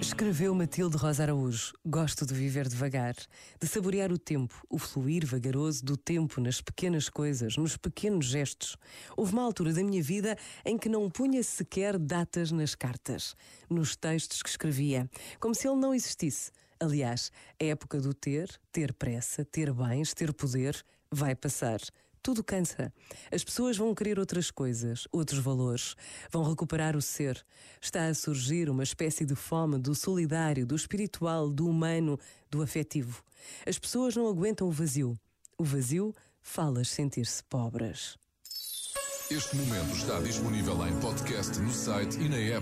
Escreveu Matilde Rosa Araújo: Gosto de viver devagar, de saborear o tempo, o fluir vagaroso do tempo nas pequenas coisas, nos pequenos gestos. Houve uma altura da minha vida em que não punha sequer datas nas cartas, nos textos que escrevia, como se ele não existisse. Aliás, a época do ter, ter pressa, ter bens, ter poder, vai passar. Tudo cansa. As pessoas vão querer outras coisas, outros valores. Vão recuperar o ser. Está a surgir uma espécie de fome do solidário, do espiritual, do humano, do afetivo. As pessoas não aguentam o vazio. O vazio faz sentir-se pobres. Este momento está disponível em podcast no site e na app.